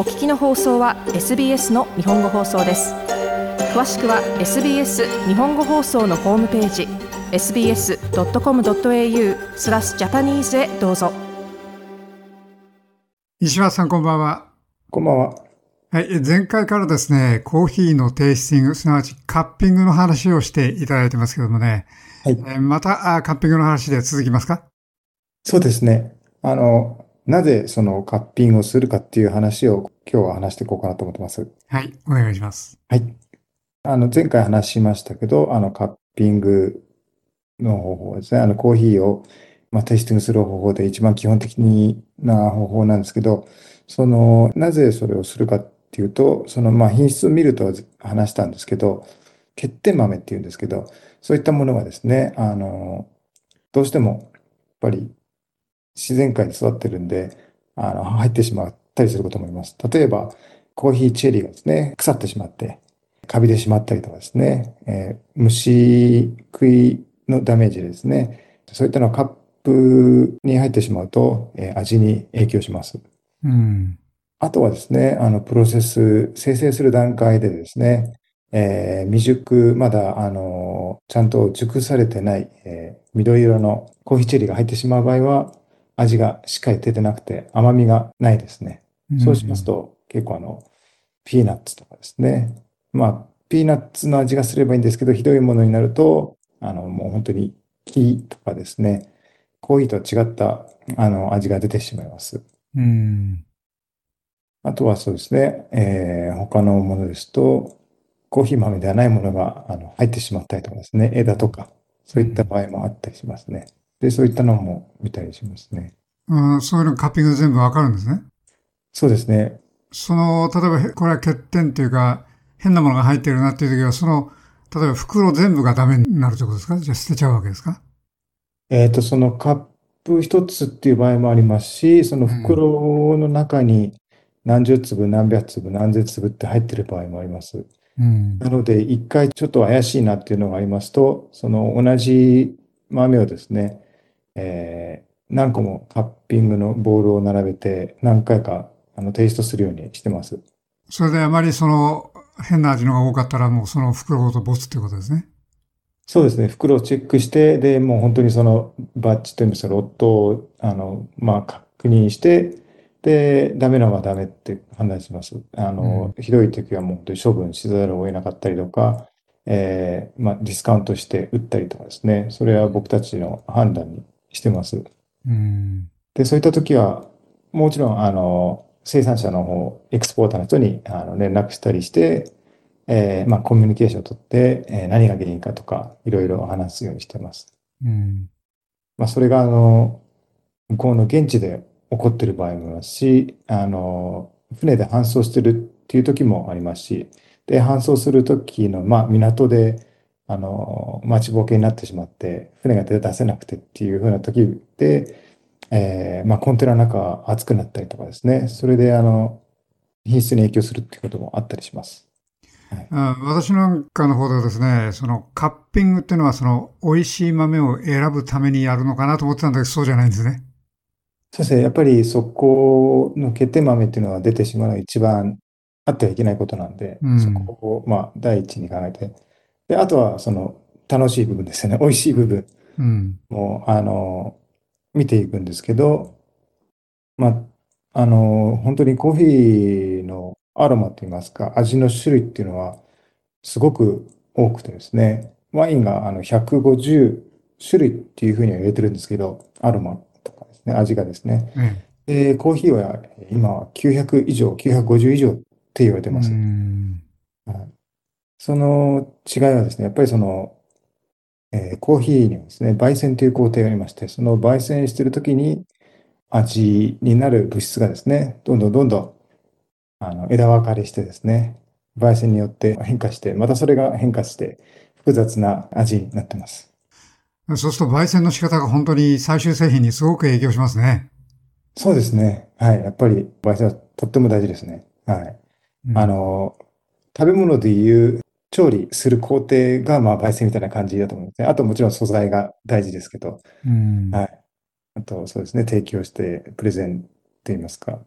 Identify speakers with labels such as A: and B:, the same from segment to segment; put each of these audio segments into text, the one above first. A: お聞きの放送は SBS の日本語放送です詳しくは SBS 日本語放送のホームページ sbs.com.au スラスジャパニーズへどうぞ
B: 石橋さんこんばんは
C: こんばんはは
B: い、前回からですね、コーヒーのテイスティング、すなわちカッピングの話をしていただいてますけどもね、はい、またカッピングの話で続きますか
C: そうですね。あの、なぜそのカッピングをするかっていう話を今日は話していこうかなと思ってます。
B: はい、お願いします。
C: はい。あの、前回話しましたけど、あの、カッピングの方法ですね。あの、コーヒーを、まあ、テイスティングする方法で一番基本的な方法なんですけど、その、なぜそれをするかっていうと、その、まあ、品質を見ると話したんですけど、欠点豆っていうんですけど、そういったものがですね、あの、どうしても、やっぱり自然界で育ってるんで、あの、入ってしまったりすることもあります。例えば、コーヒーチェリーがですね、腐ってしまって、カビてしまったりとかですね、えー、虫食いのダメージですね、そういったのはカップに入ってしまうと、えー、味に影響します。
B: うん。
C: あとはですね、あの、プロセス、生成する段階でですね、えー、未熟、まだ、あの、ちゃんと熟されてない、えー、緑色のコーヒーチェリーが入ってしまう場合は、味がしっかり出てなくて甘みがないですね。そうしますと、結構あの、ピーナッツとかですね。まあ、ピーナッツの味がすればいいんですけど、ひどいものになると、あの、もう本当に木とかですね、コーヒーとは違った、あの、味が出てしまいます。うん。あとはそうですね、えー、他のものですと、コーヒー豆ではないものがあの入ってしまったりとかですね、枝とか、そういった場合もあったりしますね。うんで、そういったのも見たりします
B: ね。うん、そういうのカッピング全部わかるんですね。
C: そうですね。
B: その、例えば、これは欠点というか、変なものが入ってるなっていう時は、その、例えば袋全部がダメになるということですかじゃあ捨てちゃうわけですか
C: えっ、ー、と、そのカップ一つっていう場合もありますし、その袋の中に何十粒、何百粒、何千粒って入ってる場合もあります。うん、なので、一回ちょっと怪しいなっていうのがありますと、その同じ豆をですね、えー、何個もタッピングのボールを並べて、何回かあのテイストするようにしてます。
B: それであまりその変な味のが多かったらもうその袋ごとボツってことですね。
C: そうですね。袋をチェックして、で、もう本当にそのバッジというんですか、ロットを、あの、まあ、確認して、で、ダメなのはダメって判断します。あの、うん、ひどい時はもう本当に処分しざるを得なかったりとか、えー、まあ、ディスカウントして売ったりとかですね。それは僕たちの判断にしてます。
B: うん、
C: で、そういった時は、もちろん、あの、生産者の方、エクスポーターの人にあの連絡したりして、えー、まあ、コミュニケーションをとって、えー、何が原因かとか、いろいろ話すようにしてます。
B: うん。ま
C: あ、それが、あの、向こうの現地で起こってる場合もありますし、あの、船で搬送してるっていう時もありますし、で、搬送する時の、まあ、港で、あの、待ちぼうけになってしまって、船が出せなくてっていう風な時で、えー、まあ、コンテナの中暑くなったりとかですね、それで、あの、品質に影響するってこともあったりします。
B: はい、私なんかの方ではですね、そのカッピングっていうのは、その美味しい豆を選ぶためにやるのかなと思ってたんだけど、そうじゃないんですね。
C: そうですね、やっぱりそこのけて豆っていうのは出てしまうのが一番あってはいけないことなんで、うん、そこをまあ第一に考えてで、あとは、その、楽しい部分ですよね。美味しい部分。うん。もう、
B: あの、
C: 見ていくんですけど、まあ、あの、本当にコーヒーのアロマといいますか、味の種類っていうのは、すごく多くてですね、ワインがあの150種類っていうふうには入れてるんですけど、アロマとかですね、味がですね。で、コーヒーは今は900以上、950以上って言われてます。
B: は
C: い、その違いはですね、やっぱりその、えー、コーヒーにはですね、焙煎という工程がありまして、その焙煎しているときに味になる物質がですね、どんどんどんどんあの枝分かれしてですね、焙煎によって変化して、またそれが変化して、複雑な味になってます。
B: そうすると焙煎の仕方が本当に最終製品にすごく影響しますね。
C: そうですね。はい。やっぱり焙煎はとっても大事ですね。はい。うん、あの、食べ物でいう調理する工程が、まあ、焙煎みたいな感じだと思うんですね。あと、もちろん素材が大事ですけど、
B: うん、
C: はい。あと、そうですね、提供して、プレゼンとい言いますか、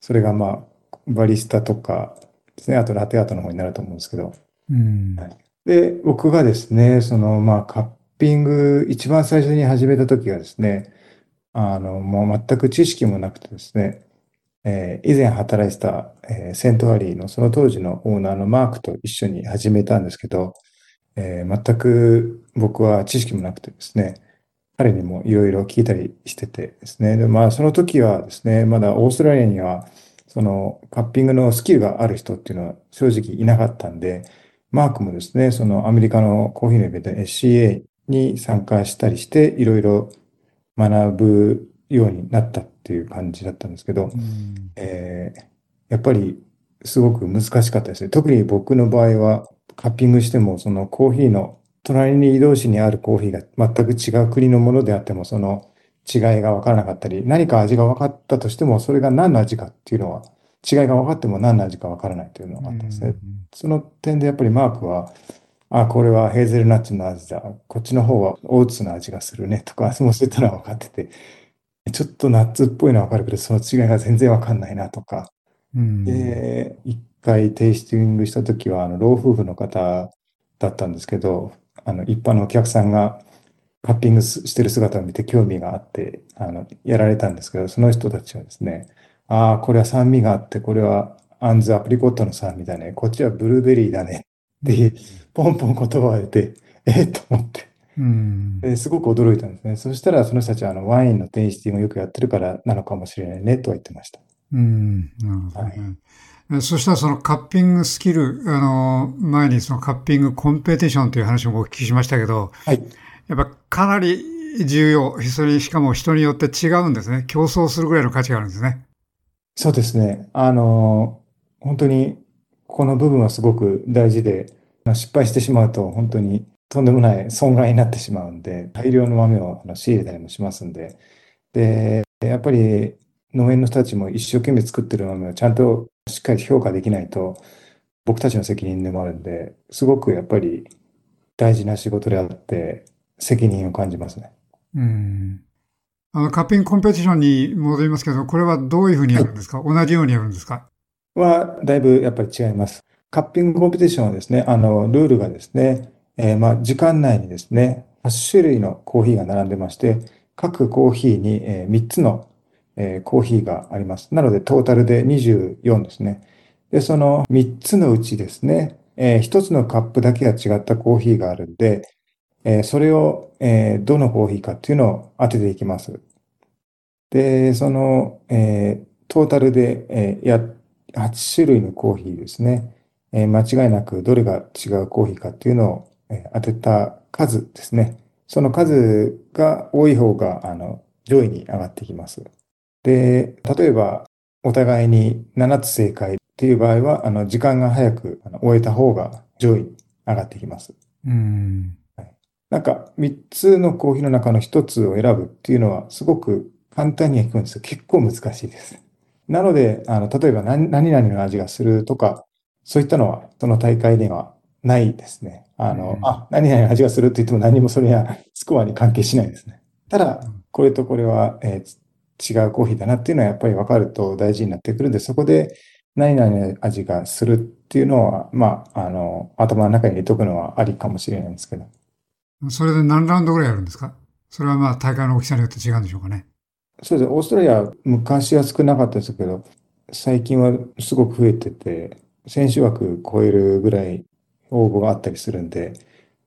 C: それが、まあ、バリスタとかですね、あとラテアートの方になると思うんですけど、
B: うん
C: は
B: い、
C: で、僕がですね、その、まあ、カッピング、一番最初に始めた時がですね、あの、もう全く知識もなくてですね、えー、以前働いてた、えー、セントアリーのその当時のオーナーのマークと一緒に始めたんですけど、えー、全く僕は知識もなくてですね、彼にもいろいろ聞いたりしててですね、でまあその時はですね、まだオーストラリアにはそのカッピングのスキルがある人っていうのは正直いなかったんで、マークもですね、そのアメリカのコーヒーのイベント SCA に参加したりして、いろいろ学ぶようになったっていう感じだったんですけど、うん、えー、やっぱりすごく難しかったですね。特に僕の場合は、カッピングしても、そのコーヒーの、隣に移動しにあるコーヒーが全く違う国のものであっても、その違いが分からなかったり、何か味が分かったとしても、それが何の味かっていうのは、違いが分かっても何の味か分からないというのがあったんですね。うんうんその点でやっぱりマークは、あ、これはヘーゼルナッツの味だ。こっちの方はオーツの味がするね。とか、そういったのは分かってて、ちょっとナッツっぽいのはわかるけど、その違いが全然わかんないなとか。うん、で、一回テイスティングした時は、あの、老夫婦の方だったんですけど、あの、一般のお客さんがカッピングしてる姿を見て興味があって、あの、やられたんですけど、その人たちはですね、ああ、これは酸味があって、これはアンズアプリコットの酸味だね、こっちはブルーベリーだねって、ポンポン言葉を得て、えー、と思って。
B: で
C: すごく驚いたんですね。そしたら、その人たちはあのワインのテイスティングをよくやってるからなのかもしれないねとは言ってました。
B: うん、
C: はい
B: そしたらそのカッピングスキル、あの、前にそのカッピングコンペティションという話もお聞きしましたけど、
C: はい、
B: やっぱかなり重要。それしかも人によって違うんですね。競争するぐらいの価値があるんですね。
C: そうですね。あの、本当にこの部分はすごく大事で、失敗してしまうと本当にとんでもない損害になってしまうんで、大量の豆をあの仕入れたりもしますんで、で、やっぱり農園の人たちも一生懸命作ってる豆をちゃんとしっかり評価できないと、僕たちの責任でもあるんで、すごくやっぱり大事な仕事であって、責任を感じますね。
B: うん。あの、カッピングコンペティションに戻りますけど、これはどういうふうにやるんですか、はい、同じようにやるんですか
C: は、だいぶやっぱり違います。カッピングコンペティションはですね、あの、ルールがですね、えー、まあ、時間内にですね、8種類のコーヒーが並んでまして、各コーヒーに、3つの、コーヒーがあります。なので、トータルで24ですね。で、その3つのうちですね、1つのカップだけが違ったコーヒーがあるんで、それを、どのコーヒーかっていうのを当てていきます。で、その、トータルで、8種類のコーヒーですね、間違いなくどれが違うコーヒーかっていうのを当てた数ですね。その数が多い方が、あの、上位に上がってきます。で、例えば、お互いに7つ正解っていう場合は、あの、時間が早く終えた方が上位に上がってきます。
B: うん。
C: なんか、3つのコーヒーの中の1つを選ぶっていうのは、すごく簡単には聞くんですよ。結構難しいです。なので、あの、例えば何々の味がするとか、そういったのは、その大会ではないですね。あの、あ、何々味がするって言っても何もそれや スコアに関係しないですね。ただ、これとこれは、えー、違うコーヒーだなっていうのはやっぱり分かると大事になってくるんで、そこで何々味がするっていうのは、まあ、あの、頭の中に入れとくのはありかもしれないんですけど。
B: それで何ラウンドぐらいやるんですかそれはまあ大会の大きさによって違うんでしょうかね。
C: そうです。オーストラリア、昔は少なかったですけど、最近はすごく増えてて、選手枠超えるぐらい応募があったりするんで、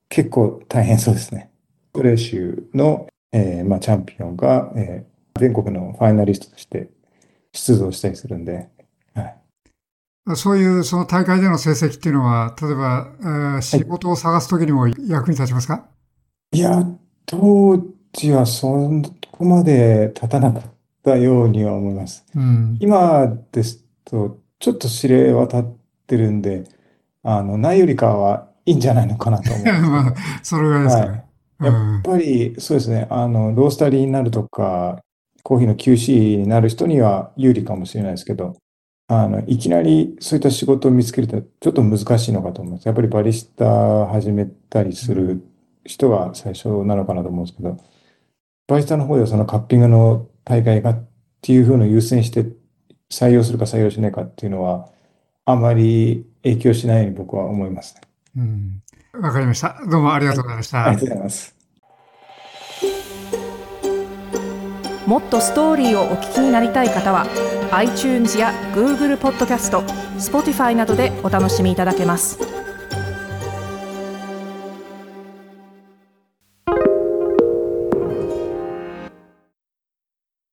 C: 結構大変そうですね。プレー集の、えー、まあ、チャンピオンが、えー、全国のファイナリストとして出場したりするんで、はい、
B: そういうその大会での成績っていうのは、例えば、えー、仕事を探すときにも役に立ちますか、は
C: い、いや、当時はそこまで立たなかったようには思います。うん、今ですと、ちょっと指令は立ってるんで、あの、ないよりかはいいんじゃないのかなと思う。
B: それぐらいですかね。
C: やっぱり、そうですね、あの、ロースタリーになるとか、コーヒーの QC になる人には有利かもしれないですけど、あの、いきなりそういった仕事を見つけるとちょっと難しいのかと思います。やっぱりバリスタ始めたりする人が最初なのかなと思うんですけど、バリスタの方ではそのカッピングの大会がっていうふうの優先して採用するか採用しないかっていうのは、あまり影響しないように僕は思います
B: ね。うんわかりました。どうもありがとうございました。
A: はい、ありがとうございます。もっとストーリーをお聞きになりたい方は、iTunes や Google ポッドキャスト、Spotify などでお楽しみいただけます。